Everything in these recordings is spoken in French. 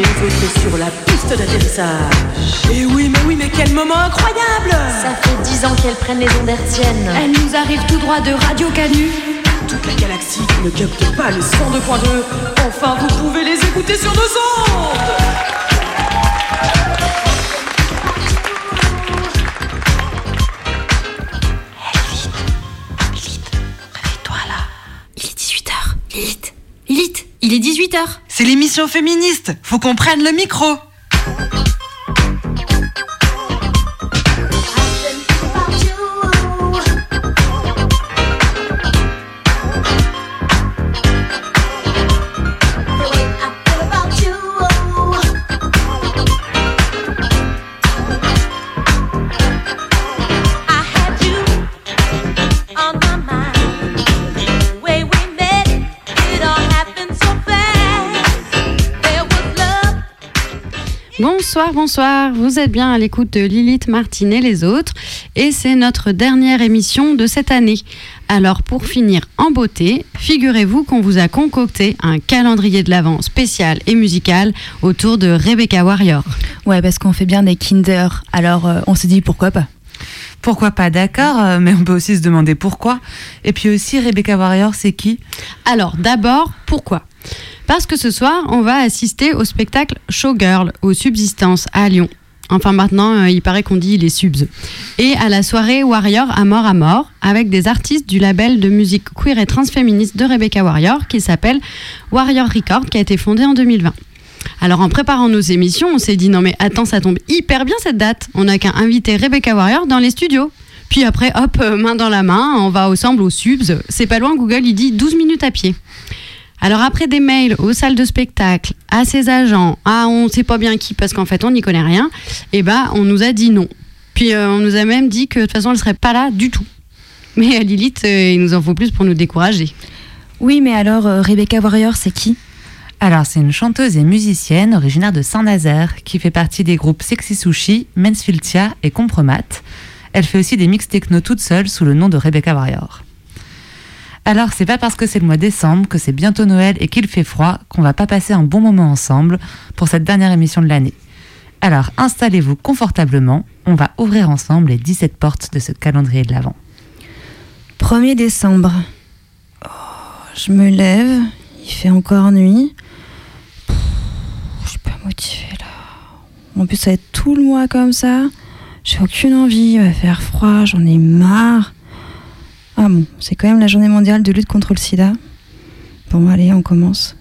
Les autres sur la piste d'atterrissage. Et oui, mais oui, mais quel moment incroyable Ça fait dix ans qu'elles prennent les ondes hertziennes. Elle nous arrive tout droit de Radio Canu. Toute la galaxie qui ne capte pas le 102.2. Enfin, vous pouvez les écouter sur nos ondes. Il est 18h. Lilith. Lilith, il est 18h. C'est l'émission féministe Faut qu'on prenne le micro Bonsoir, bonsoir. Vous êtes bien à l'écoute de Lilith Martin et les autres. Et c'est notre dernière émission de cette année. Alors, pour finir en beauté, figurez-vous qu'on vous a concocté un calendrier de l'Avent spécial et musical autour de Rebecca Warrior. Ouais, parce qu'on fait bien des Kinder. Alors, euh, on s'est dit pourquoi pas. Pourquoi pas, d'accord, euh, mais on peut aussi se demander pourquoi. Et puis aussi, Rebecca Warrior, c'est qui? Alors, d'abord, pourquoi? Parce que ce soir, on va assister au spectacle Showgirl aux Subsistances à Lyon. Enfin, maintenant, euh, il paraît qu'on dit les subs. Et à la soirée Warrior à mort à mort, avec des artistes du label de musique queer et transféministe de Rebecca Warrior, qui s'appelle Warrior Record, qui a été fondé en 2020. Alors en préparant nos émissions, on s'est dit non mais attends, ça tombe hyper bien cette date. On n'a qu'à inviter Rebecca Warrior dans les studios. Puis après, hop, euh, main dans la main, on va ensemble aux subs. C'est pas loin, Google, il dit 12 minutes à pied. Alors après des mails aux salles de spectacle, à ses agents, à on sait pas bien qui parce qu'en fait on n'y connaît rien, et ben on nous a dit non. Puis euh, on nous a même dit que de toute façon elle serait pas là du tout. Mais à Lilith, euh, il nous en faut plus pour nous décourager. Oui, mais alors, Rebecca Warrior, c'est qui? Alors, c'est une chanteuse et musicienne originaire de Saint-Nazaire qui fait partie des groupes Sexy Sushi, Mensfiltia et Compromat. Elle fait aussi des mix techno toute seule sous le nom de Rebecca Warrior. Alors, c'est pas parce que c'est le mois décembre, que c'est bientôt Noël et qu'il fait froid qu'on va pas passer un bon moment ensemble pour cette dernière émission de l'année. Alors, installez-vous confortablement, on va ouvrir ensemble les 17 portes de ce calendrier de l'Avent. 1er décembre. Oh, je me lève, il fait encore nuit. Suis pas motivée là. En plus, ça va être tout le mois comme ça. J'ai aucune envie, il va faire froid, j'en ai marre. Ah bon, c'est quand même la journée mondiale de lutte contre le sida. Bon, allez, on commence.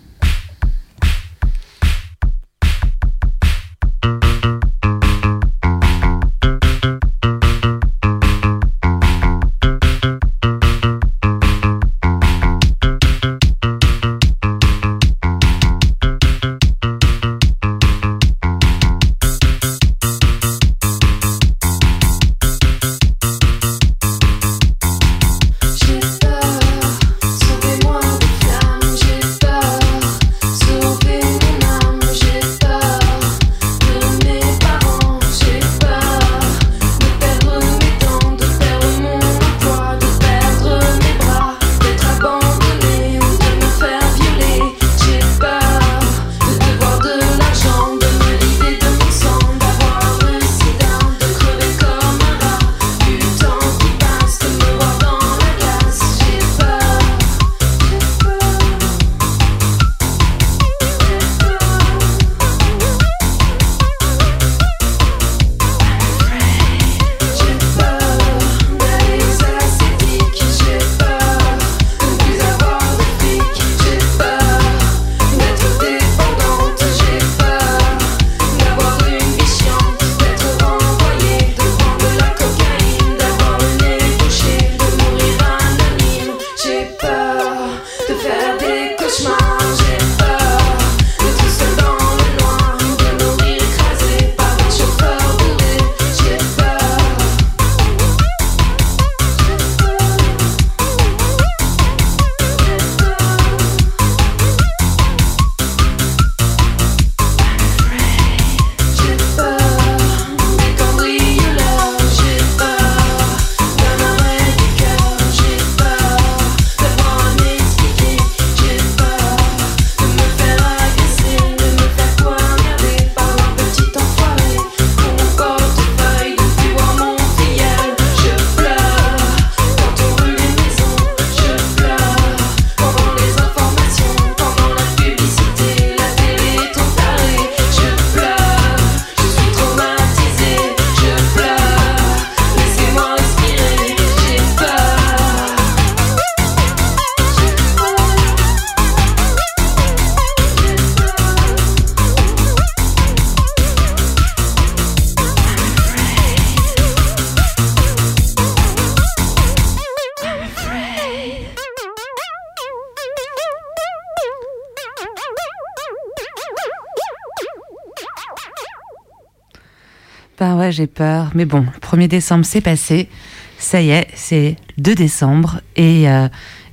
J'ai peur, mais bon, le 1er décembre c'est passé. Ça y est, c'est 2 décembre et, euh,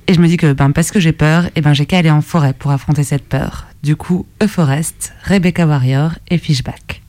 et je me dis que ben, parce que j'ai peur, et ben, j'ai qu'à aller en forêt pour affronter cette peur. Du coup, A Forest, Rebecca Warrior et Fishback.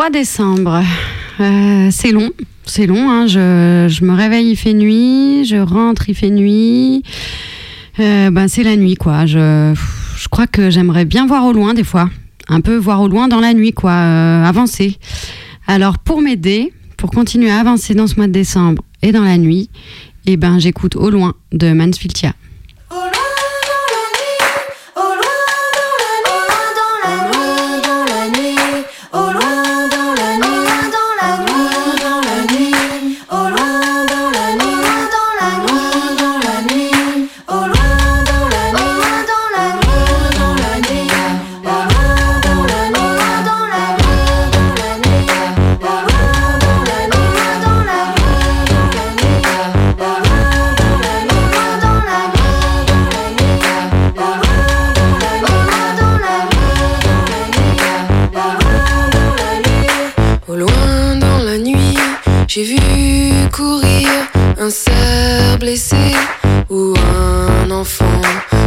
3 décembre. Euh, c'est long, c'est long. hein. Je, me réveille, il fait nuit. Je rentre, il fait nuit. Euh, ben, c'est la nuit, quoi. Je, je crois que j'aimerais bien voir au loin, des fois. Un peu voir au loin dans la nuit, quoi. euh, avancer. Alors, pour m'aider, pour continuer à avancer dans ce mois de décembre et dans la nuit, eh ben, j'écoute au loin de Mansfieldia.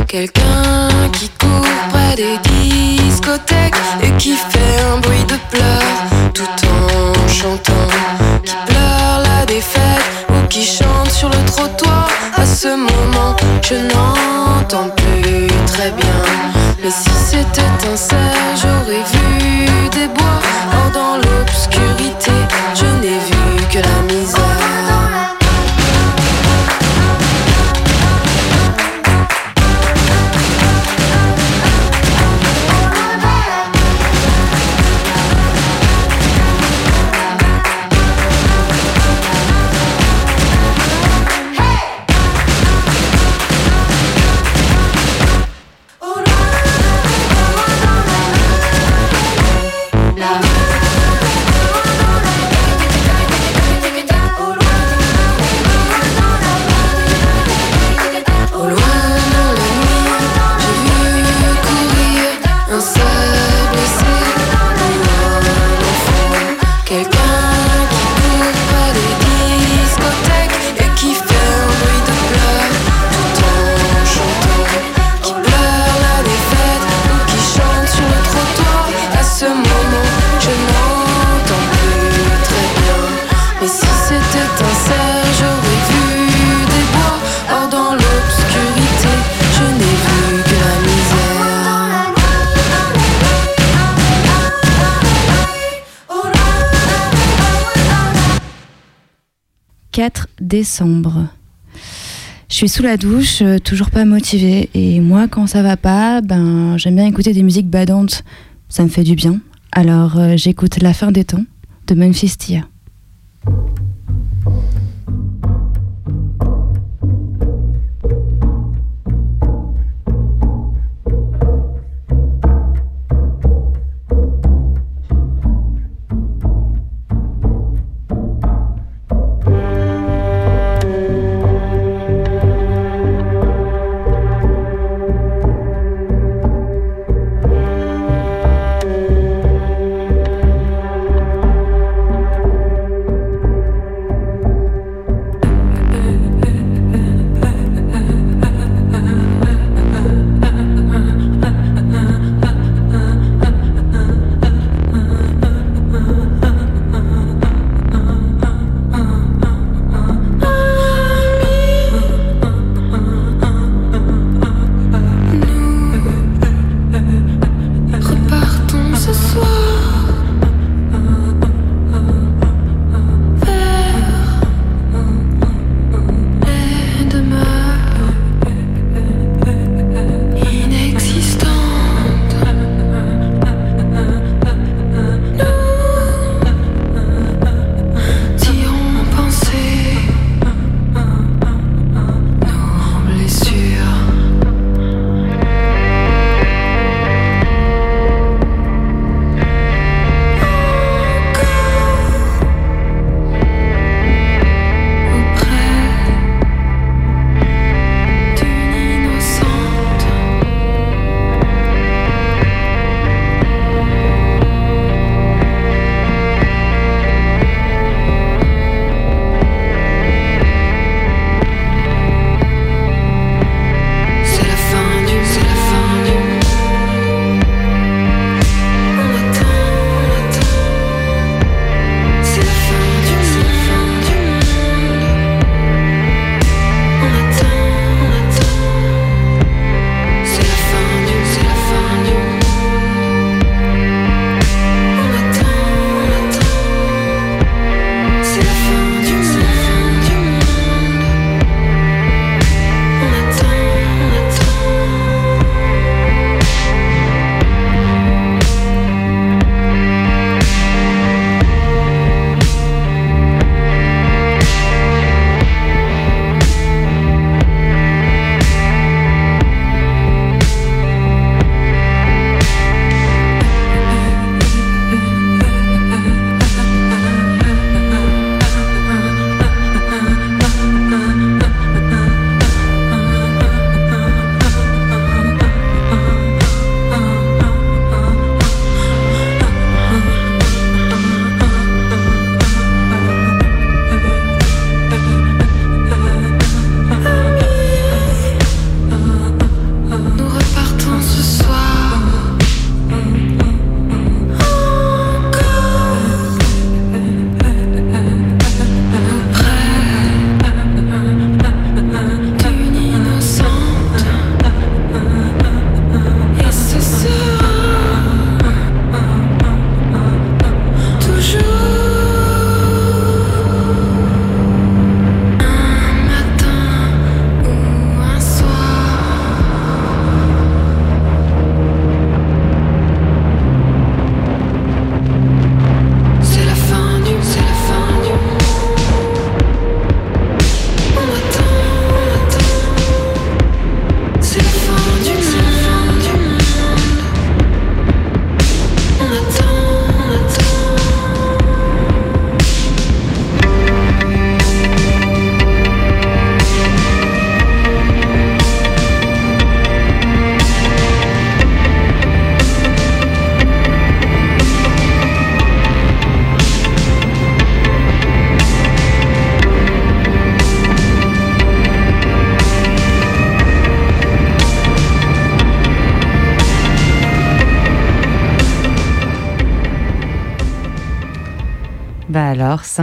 Quelqu'un qui court près des discothèques et qui fait un bruit de pleurs tout en chantant. Qui pleure la défaite ou qui chante sur le trottoir. À ce moment, je n'entends plus très bien. Mais si c'était un cerf, j'aurais vu des bois. Or, dans l'obscurité, je n'ai vu. Je suis sous la douche, euh, toujours pas motivée. Et moi, quand ça va pas, ben, j'aime bien écouter des musiques badantes. Ça me fait du bien. Alors, euh, j'écoute La fin des temps de Memphis Tia.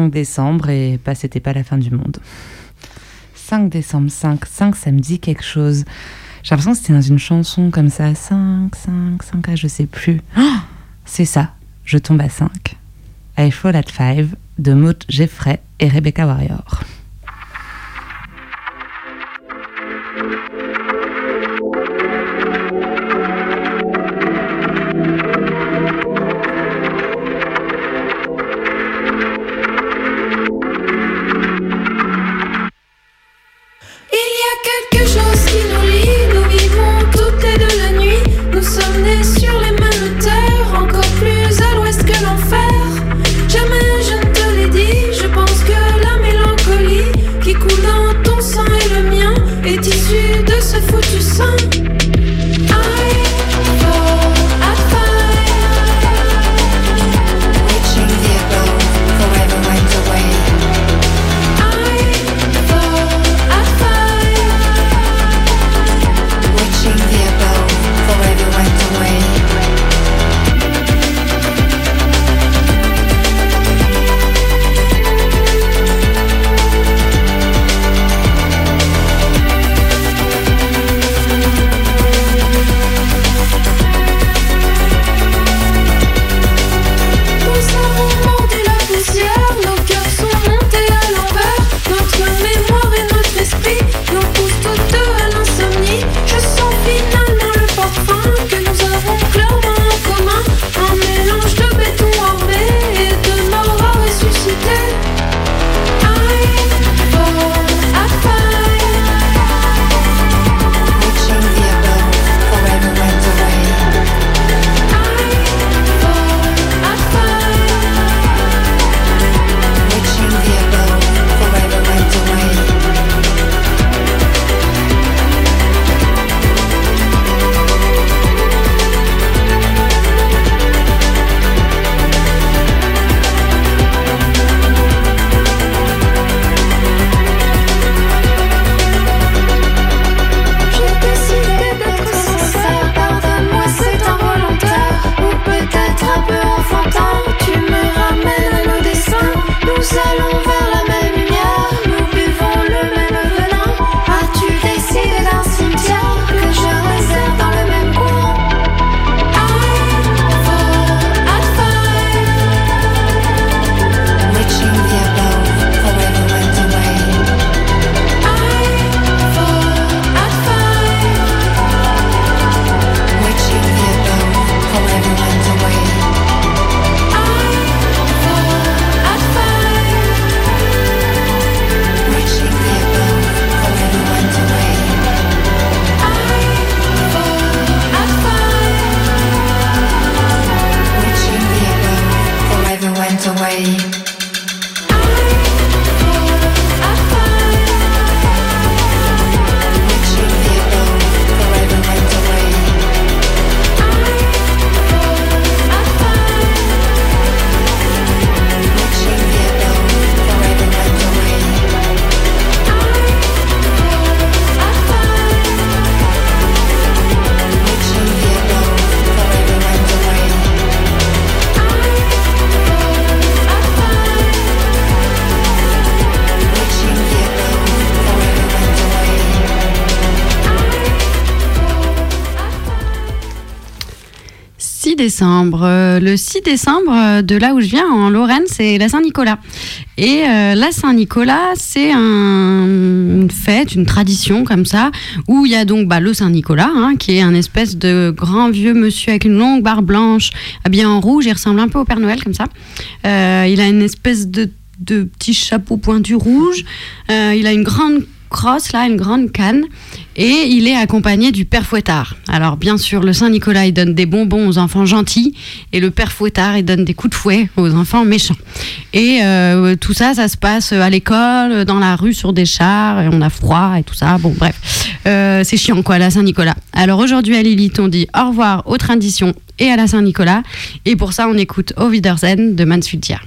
5 décembre et bah c'était pas la fin du monde. 5 décembre, 5, 5 ça me dit quelque chose. J'ai l'impression que c'était dans une chanson comme ça, 5, 5, 5, ah, je sais plus. Ah, c'est ça, je tombe à 5. I Fall at 5 de Maud Jeffrey et Rebecca Warrior. Euh, Le 6 décembre, euh, de là où je viens, en Lorraine, c'est la Saint-Nicolas. Et euh, la Saint-Nicolas, c'est un- une fête, une tradition comme ça, où il y a donc bah, le Saint-Nicolas, hein, qui est un espèce de grand vieux monsieur avec une longue barbe blanche, habillé en rouge, il ressemble un peu au Père Noël comme ça. Il a une espèce de, petit chapeau pointu rouge, il a une grande crosse là, une grande canne, et il est accompagné du père Fouettard. Alors bien sûr, le Saint Nicolas il donne des bonbons aux enfants gentils, et le père Fouettard il donne des coups de fouet aux enfants méchants. Et euh, tout ça, ça se passe à l'école, dans la rue, sur des chars, et on a froid et tout ça. Bon bref, Euh, c'est chiant quoi, la Saint Nicolas. Alors aujourd'hui à Lilith, on dit au revoir aux traditions et à la Saint Nicolas, et pour ça on écoute Au de Mansfieldia.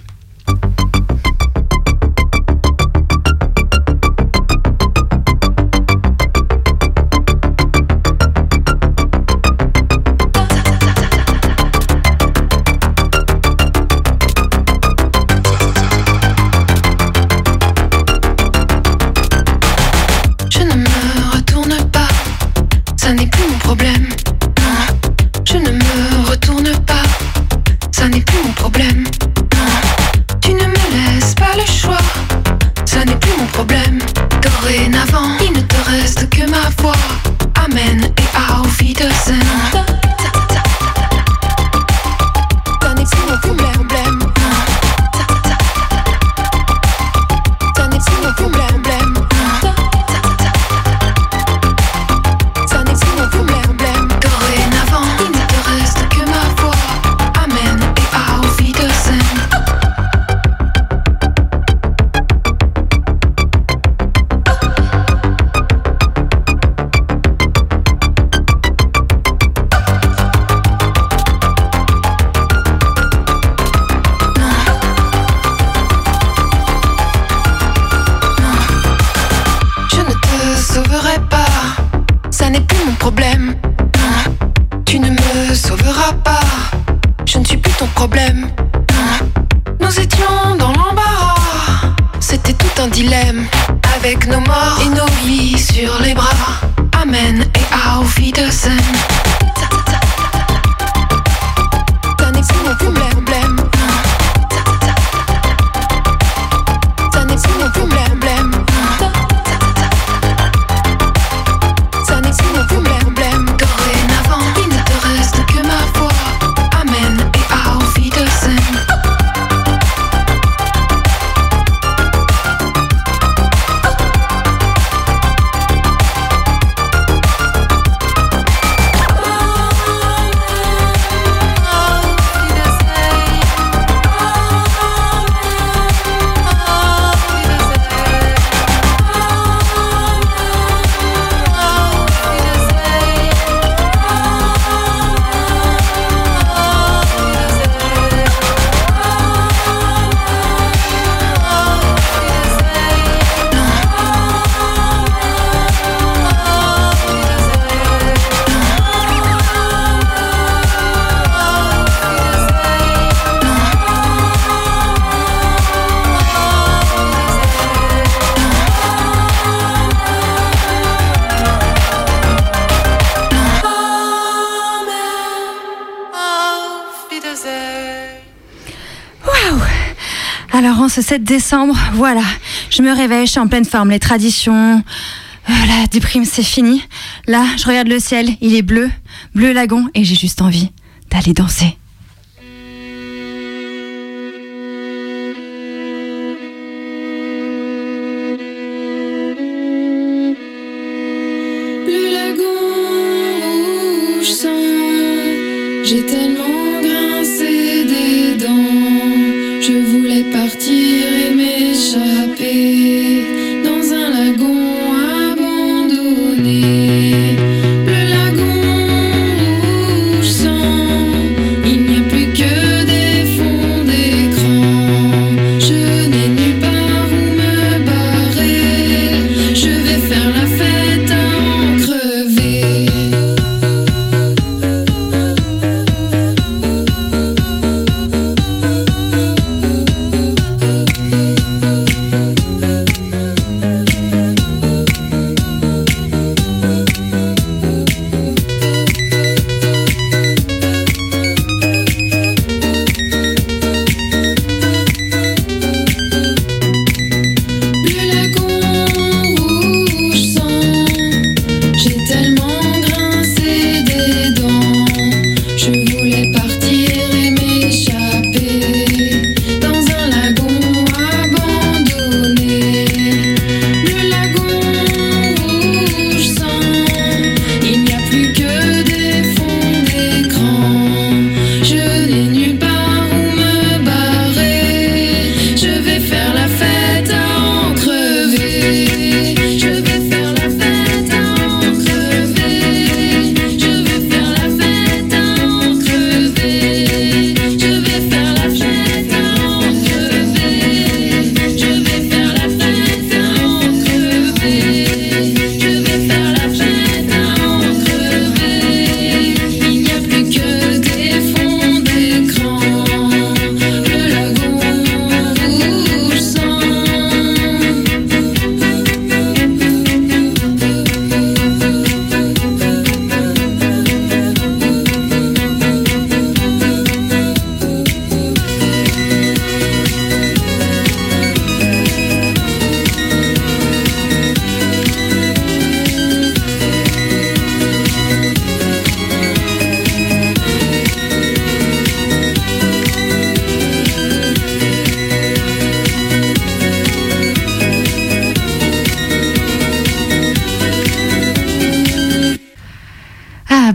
Ce 7 décembre, voilà, je me réveille, je suis en pleine forme, les traditions, euh, la déprime c'est fini. Là, je regarde le ciel, il est bleu, bleu lagon, et j'ai juste envie d'aller danser. J'ai tellement grincé des dents. Je voulais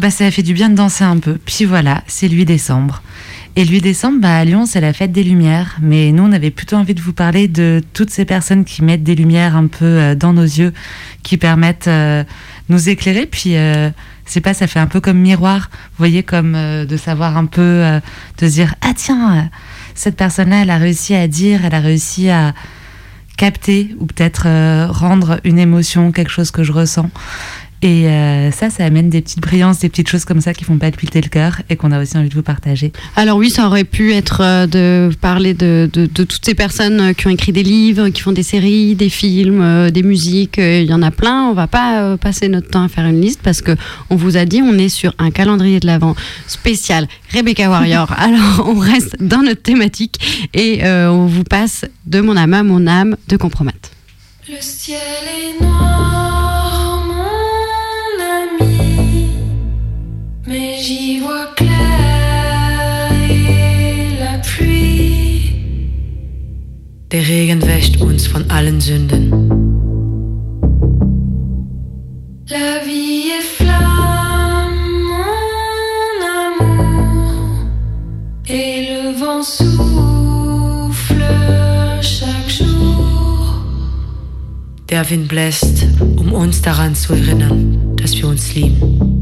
bah ça a fait du bien de danser un peu. Puis voilà, c'est lui décembre. Et lui décembre, bah, à Lyon, c'est la fête des Lumières. Mais nous, on avait plutôt envie de vous parler de toutes ces personnes qui mettent des lumières un peu euh, dans nos yeux, qui permettent euh, nous éclairer. Puis, euh, c'est pas, ça fait un peu comme miroir. Vous voyez, comme euh, de savoir un peu, euh, de se dire, ah tiens, euh, cette personne-là, elle a réussi à dire, elle a réussi à capter ou peut-être euh, rendre une émotion, quelque chose que je ressens. Et euh, ça, ça amène des petites brillances, des petites choses comme ça qui font palpiter le cœur et qu'on a aussi envie de vous partager. Alors oui, ça aurait pu être euh, de parler de, de- de toutes ces personnes euh, qui ont écrit des livres, qui font des séries, des films, des musiques. Il y en a plein. On va pas passer notre temps à faire une liste parce que on vous a dit on est sur un calendrier de l'avant spécial Rebecca Warrior. Alors on reste dans notre thématique et euh, on vous passe de mon âme à mon âme de compromat. Le ciel est noir, j'y vois clair et la pluie. Der Regen wäscht uns von allen Sünden. La vie est flamme, mon amour, et le vent souffle chaque jour. Der Wind bläst, um uns daran zu erinnern, dass wir uns lieben.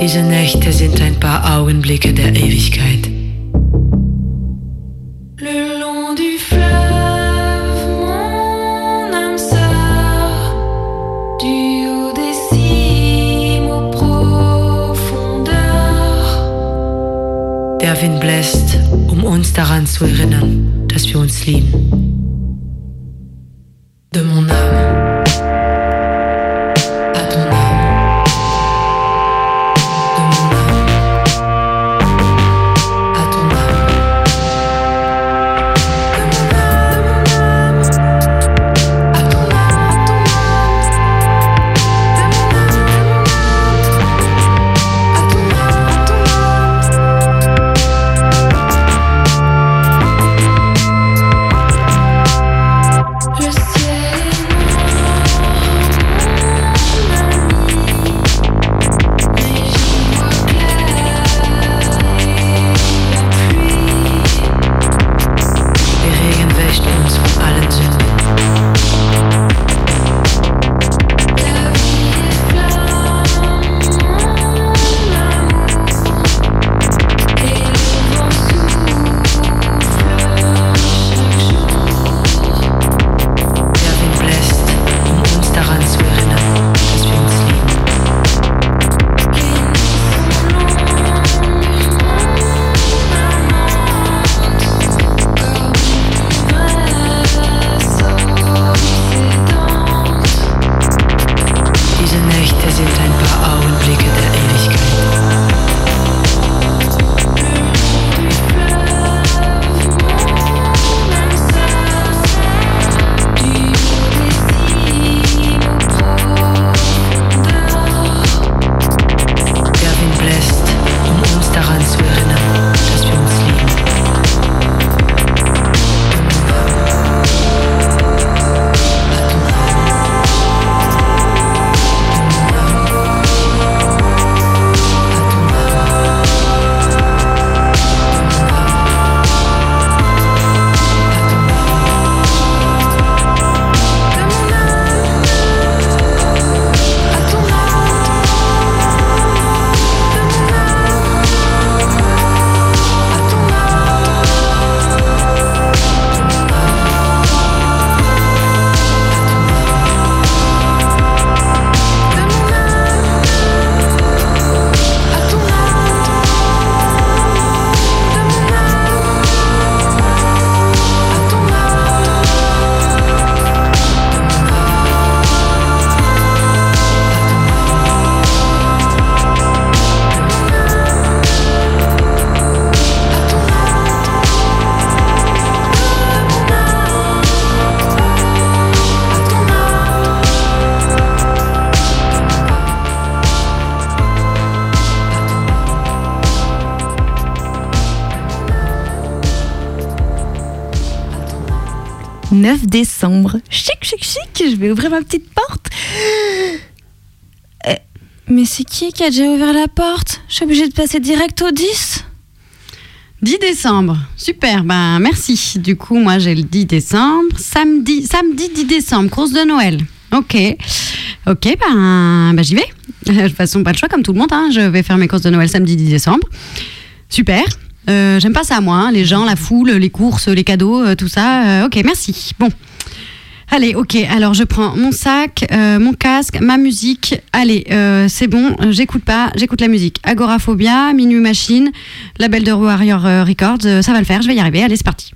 Diese Nächte sind ein paar Augenblicke der Ewigkeit. Wind bläst, um uns daran zu erinnern, dass wir uns lieben. 9 décembre. Chic, chic, chic. Je vais ouvrir ma petite porte. Euh, mais c'est qui qui a déjà ouvert la porte? Je suis obligée de passer direct au 10 10 décembre. Super, ben merci. Du coup, moi j'ai le 10 décembre. Samedi, samedi 10 décembre, course de Noël. Ok. Ok, ben, ben j'y vais. De toute façon, pas le choix comme tout le monde. hein. Je vais faire mes courses de Noël samedi 10 décembre. Super. Euh, J'aime pas ça, moi. hein. Les gens, la foule, les courses, les cadeaux, euh, tout ça. Euh, ok, merci. Bon. Allez, ok. Alors, je prends mon sac, mon casque, ma musique. Allez, c'est bon. J'écoute pas. J'écoute la musique. Agoraphobia, Minuit Machine, label de Warrior Records. ça va le faire. Je vais y arriver. Allez, c'est parti.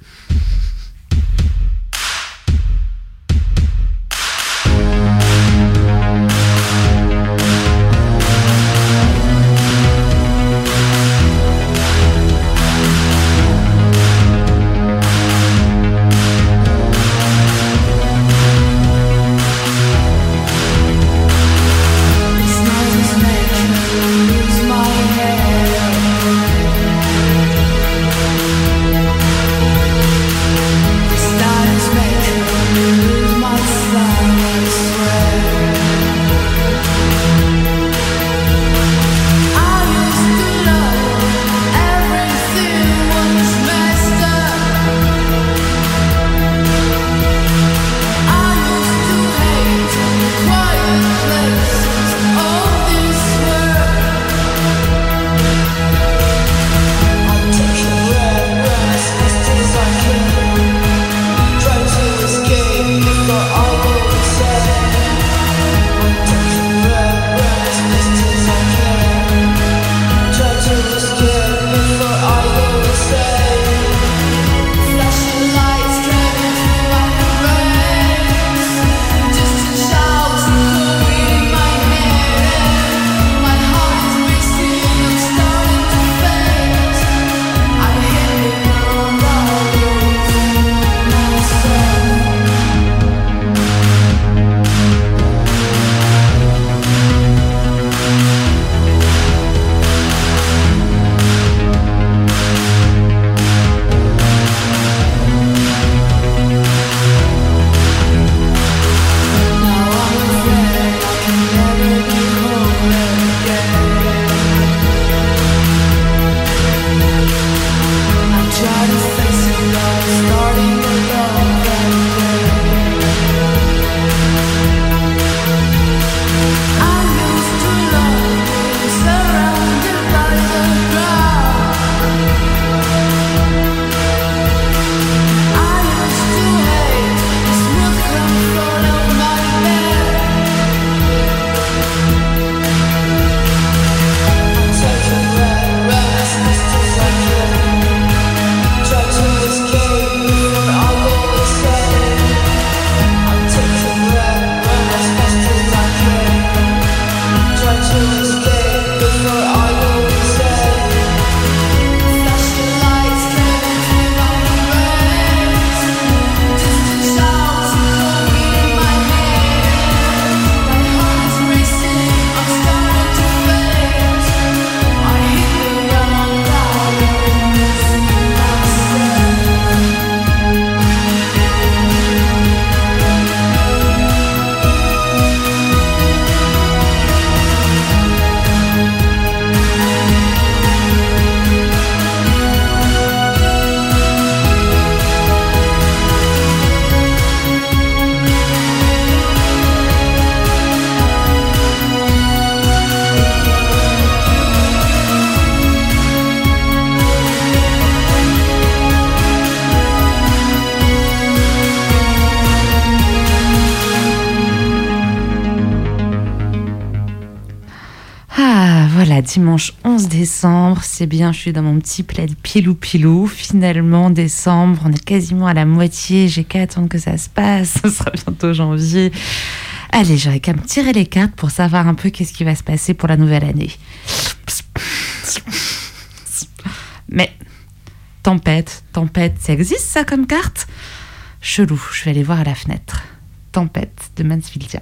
Décembre, c'est bien, je suis dans mon petit plaid pilou-pilou. Finalement, décembre, on est quasiment à la moitié, j'ai qu'à attendre que ça se passe, ce sera bientôt janvier. Allez, j'aurais qu'à me tirer les cartes pour savoir un peu qu'est-ce qui va se passer pour la nouvelle année. Mais, tempête, tempête, ça existe ça comme carte? Chelou, je vais aller voir à la fenêtre. Tempête de Mansfieldia.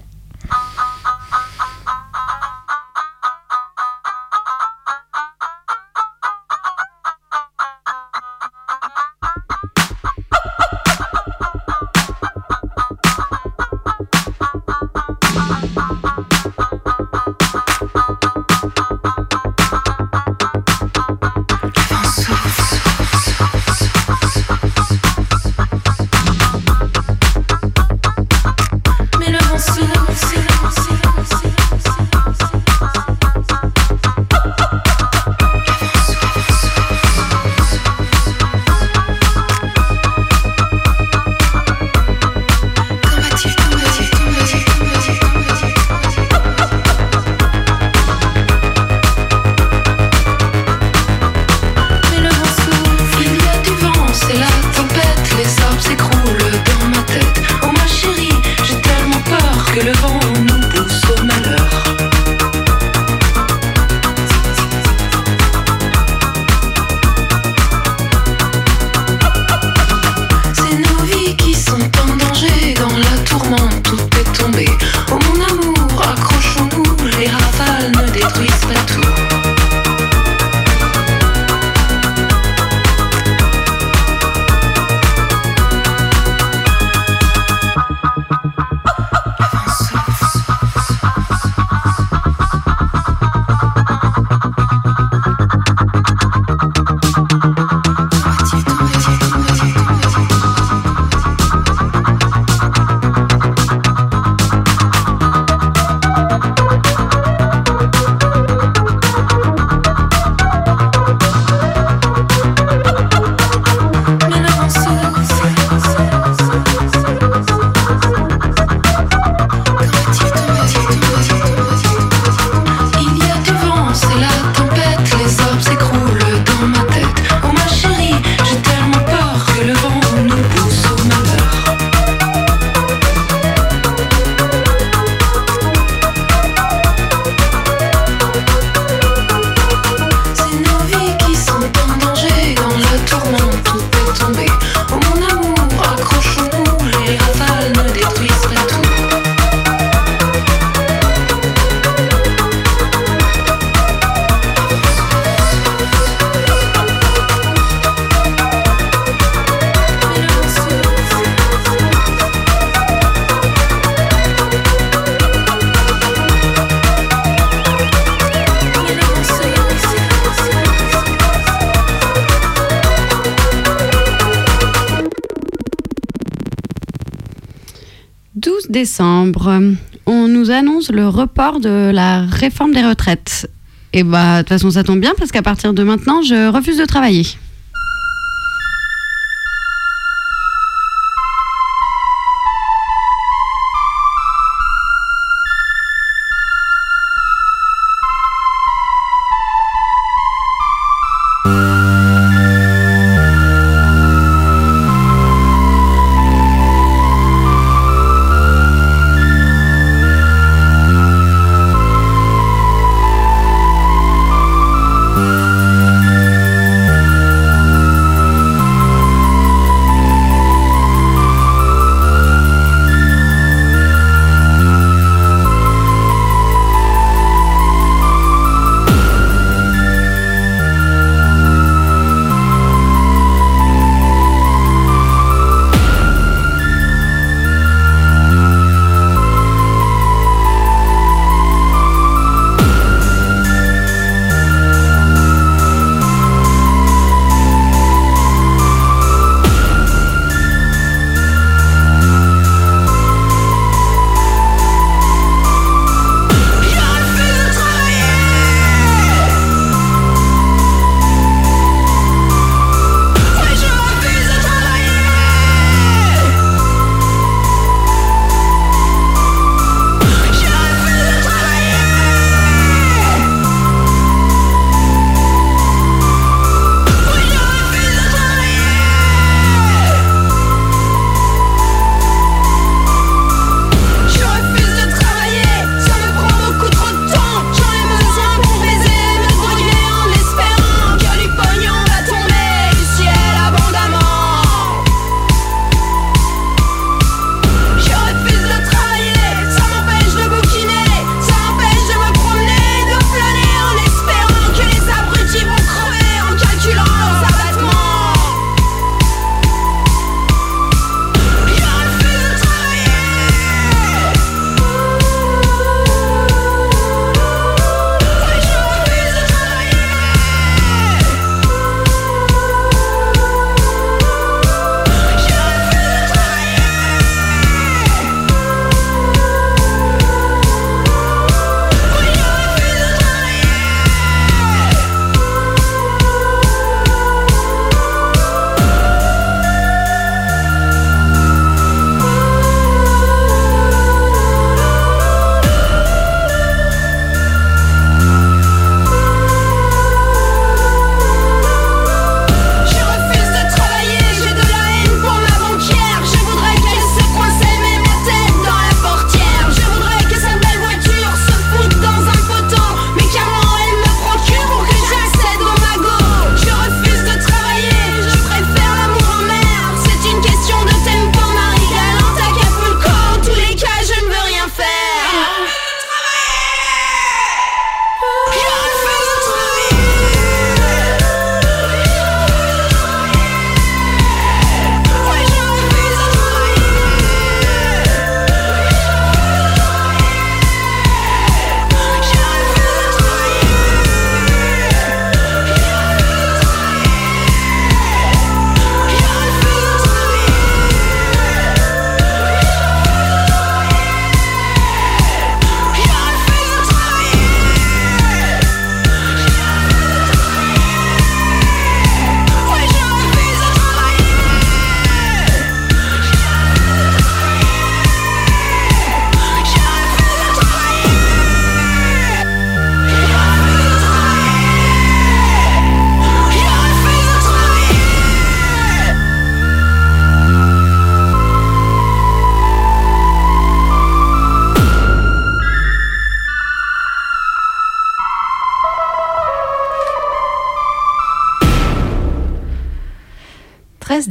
Décembre, on nous annonce le report de la réforme des retraites. Et bah, de toute façon, ça tombe bien parce qu'à partir de maintenant, je refuse de travailler. «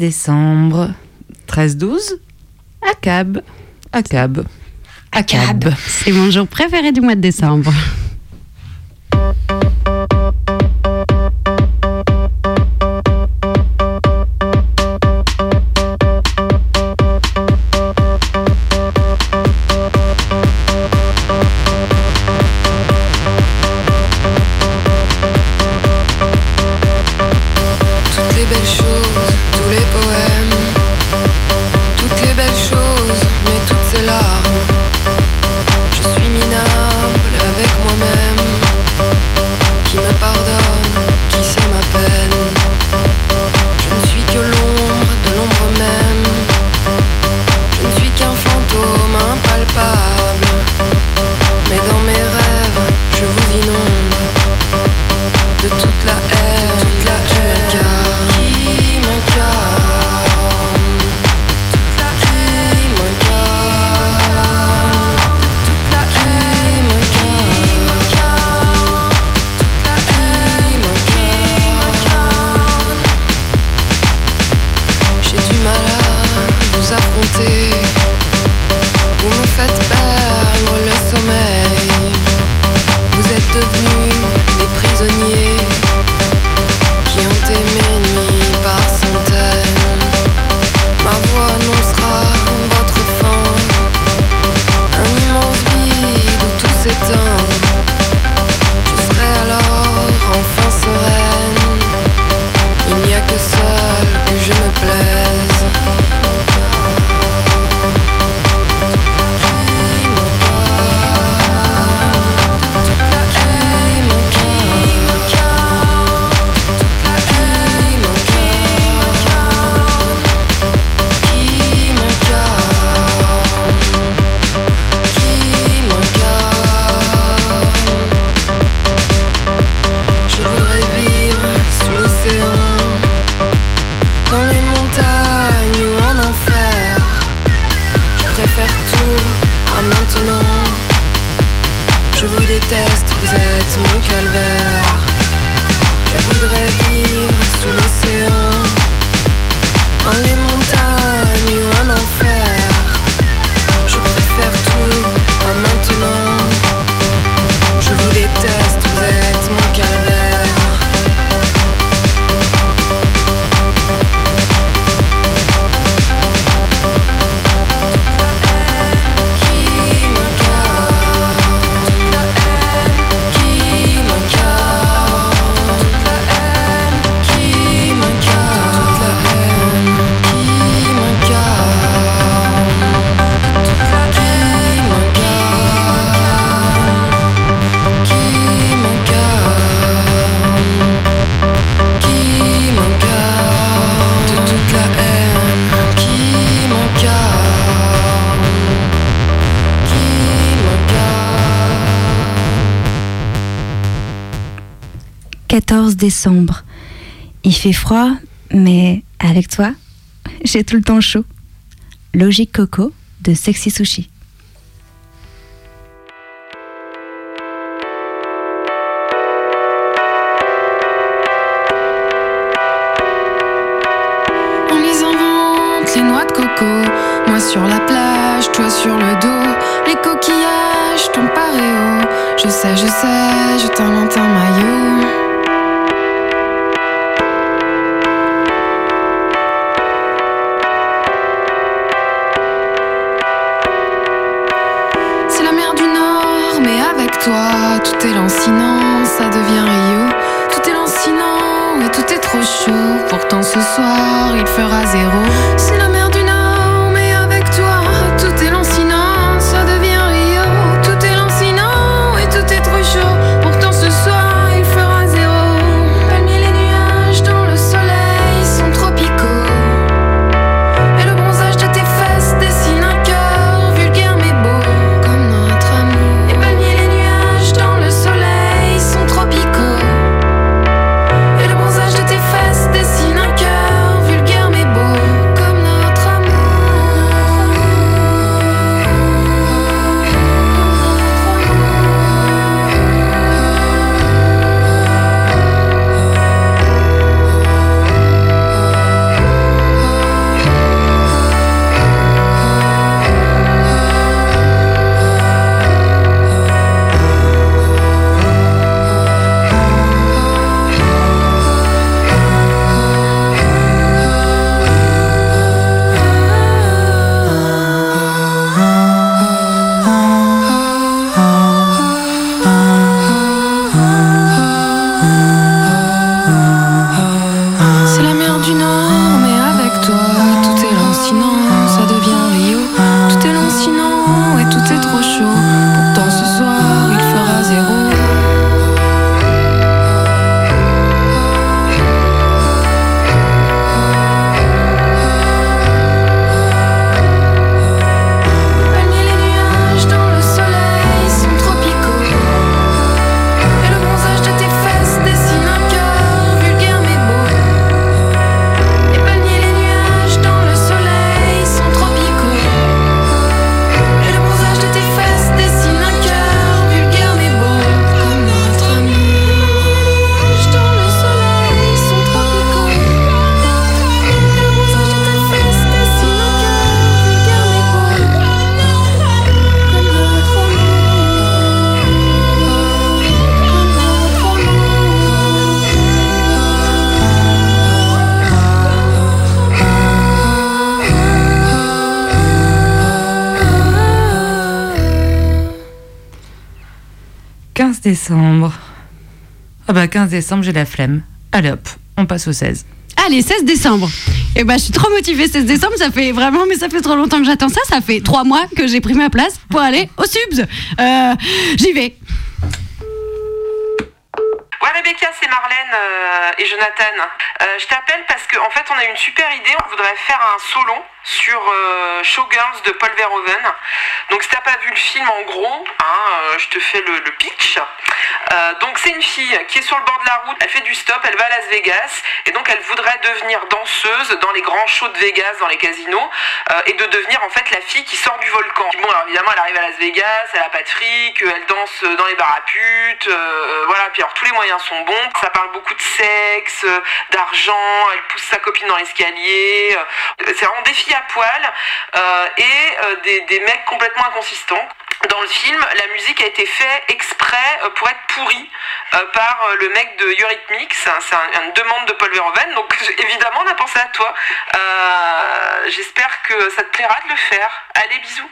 décembre. 13-12. ACAB. ACAB. ACAB. C'est mon jour préféré du mois de décembre. Fait froid, mais avec toi, j'ai tout le temps chaud. Logique Coco de Sexy Sushi. Tout est lancinant, ça devient Rio. Tout est lancinant et tout est trop chaud. Pourtant ce soir, il fera zéro. C'est la mer du 15 décembre, j'ai la flemme. Allez hop, on passe au 16. Allez, 16 décembre. Et bah, je suis trop motivée. 16 décembre, ça fait vraiment, mais ça fait trop longtemps que j'attends ça. Ça fait trois mois que j'ai pris ma place pour aller au Subs. Euh, J'y vais. Ouais Rebecca, c'est Marlène euh, et Jonathan. Euh, je t'appelle parce qu'en fait on a une super idée, on voudrait faire un solo sur euh, Showgirls de Paul Verhoeven. Donc si t'as pas vu le film en gros, hein, euh, je te fais le, le pitch. Euh, donc c'est une fille qui est sur le bord de la route, elle fait du stop, elle va à Las Vegas et donc elle voudrait devenir danseuse dans les grands shows de Vegas, dans les casinos euh, et de devenir en fait la fille qui sort du volcan. Bon alors évidemment elle arrive à Las Vegas, elle a pas de fric, elle danse dans les bars euh, voilà, puis alors tous les moyens sont bons, ça parle beaucoup de sexe, d'argent, elle pousse sa copine dans l'escalier, c'est vraiment des filles à poil et des, des mecs complètement inconsistants. Dans le film, la musique a été faite exprès euh, pour être pourrie euh, par euh, le mec de Eurythmics. C'est un- c'est un- une demande de Paul Verhoeven. Donc évidemment, on a pensé à toi. J'espère que ça te plaira de le faire. Allez, bisous.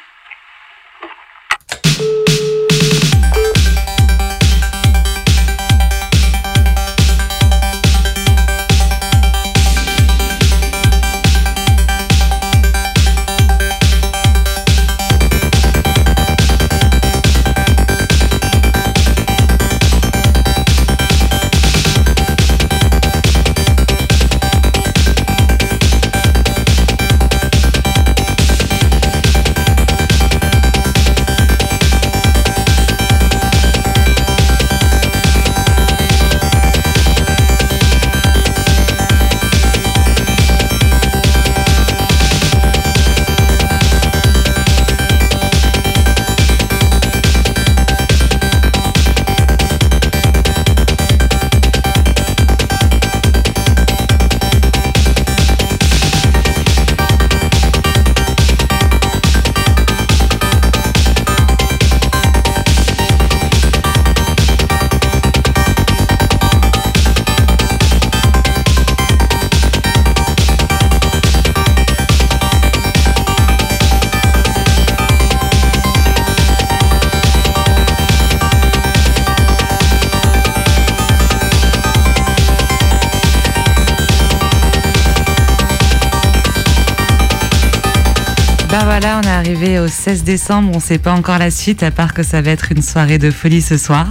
16 décembre, on sait pas encore la suite, à part que ça va être une soirée de folie ce soir.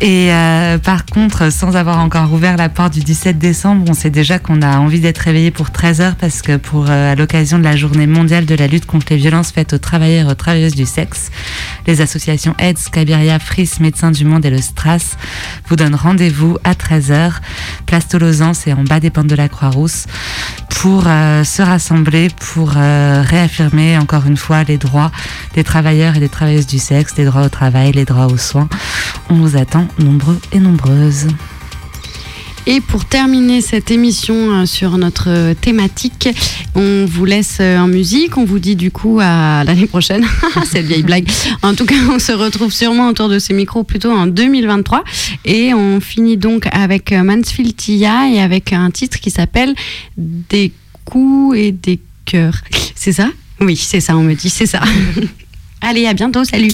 Et euh, par contre, sans avoir encore ouvert la porte du 17 décembre, on sait déjà qu'on a envie d'être réveillé pour 13 heures parce que pour euh, à l'occasion de la journée mondiale de la lutte contre les violences faites aux travailleurs et aux travailleuses du sexe, les associations AIDS, Cabiria, FRIS, Médecins du Monde et le Stras vous donnent rendez-vous à 13h, place Tolosan, c'est en bas des pentes de la Croix-Rousse, pour euh, se rassembler, pour euh, réaffirmer encore une fois les droits des travailleurs et des travailleuses du sexe, les droits au travail, les droits aux soins. On vous attend nombreux et nombreuses. Et pour terminer cette émission euh, sur notre euh, thématique, on vous laisse euh, en musique. On vous dit du coup à l'année prochaine. Cette vieille blague. En tout cas, on se retrouve sûrement autour de ces micros plutôt en 2023. Et on finit donc avec Mansfield Tia et avec un titre qui s'appelle Des coups et des cœurs. C'est ça? Oui, c'est ça, on me dit, c'est ça. Allez, à bientôt, salut.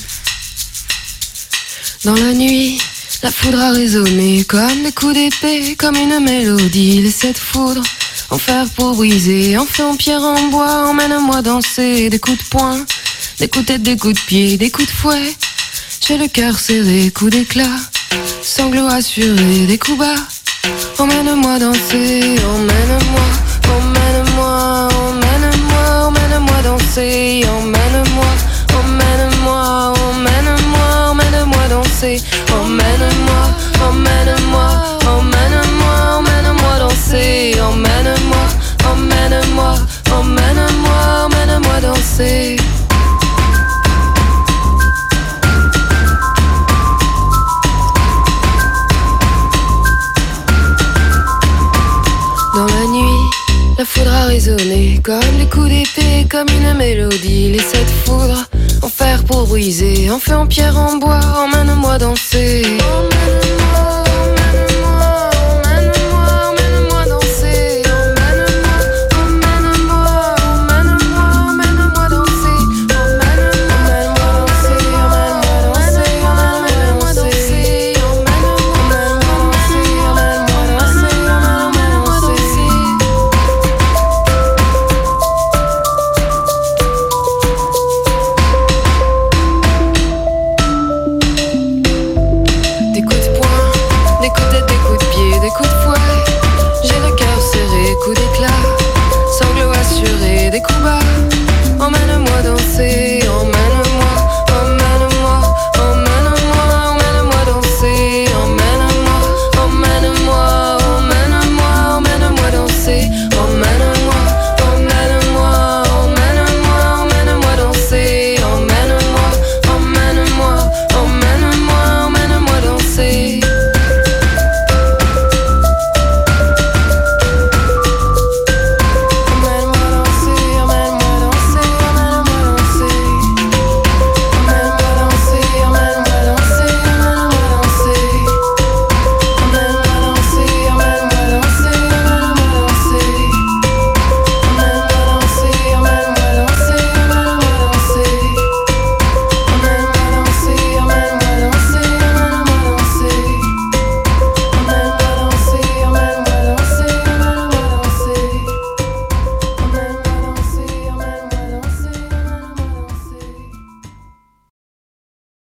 Dans la nuit, la foudre a résonné comme des coups d'épée, comme une mélodie. Les sept foudres en fer pour briser, en feu, en pierre, en bois. Emmène-moi danser, des coups de poing, des coups de tête, des coups de pied, des coups de fouet. J'ai le cœur serré, coups d'éclat, sanglots assurés, des coups bas. Emmène-moi danser, emmène-moi, emmène-moi, emmène-moi, emmène-moi danser, emmène-moi, emmène-moi, emmène-moi, emmène-moi danser, emmène-moi, emmène-moi, emmène-moi, emmène-moi danser, emmène-moi, emmène-moi, emmène-moi, emmène-moi danser. Dans la nuit, la foudre a résonné comme des coups d'épée, comme une mélodie. Les sept foudres pour briser, en feu, en pierre, en bois. Emmène-moi danser.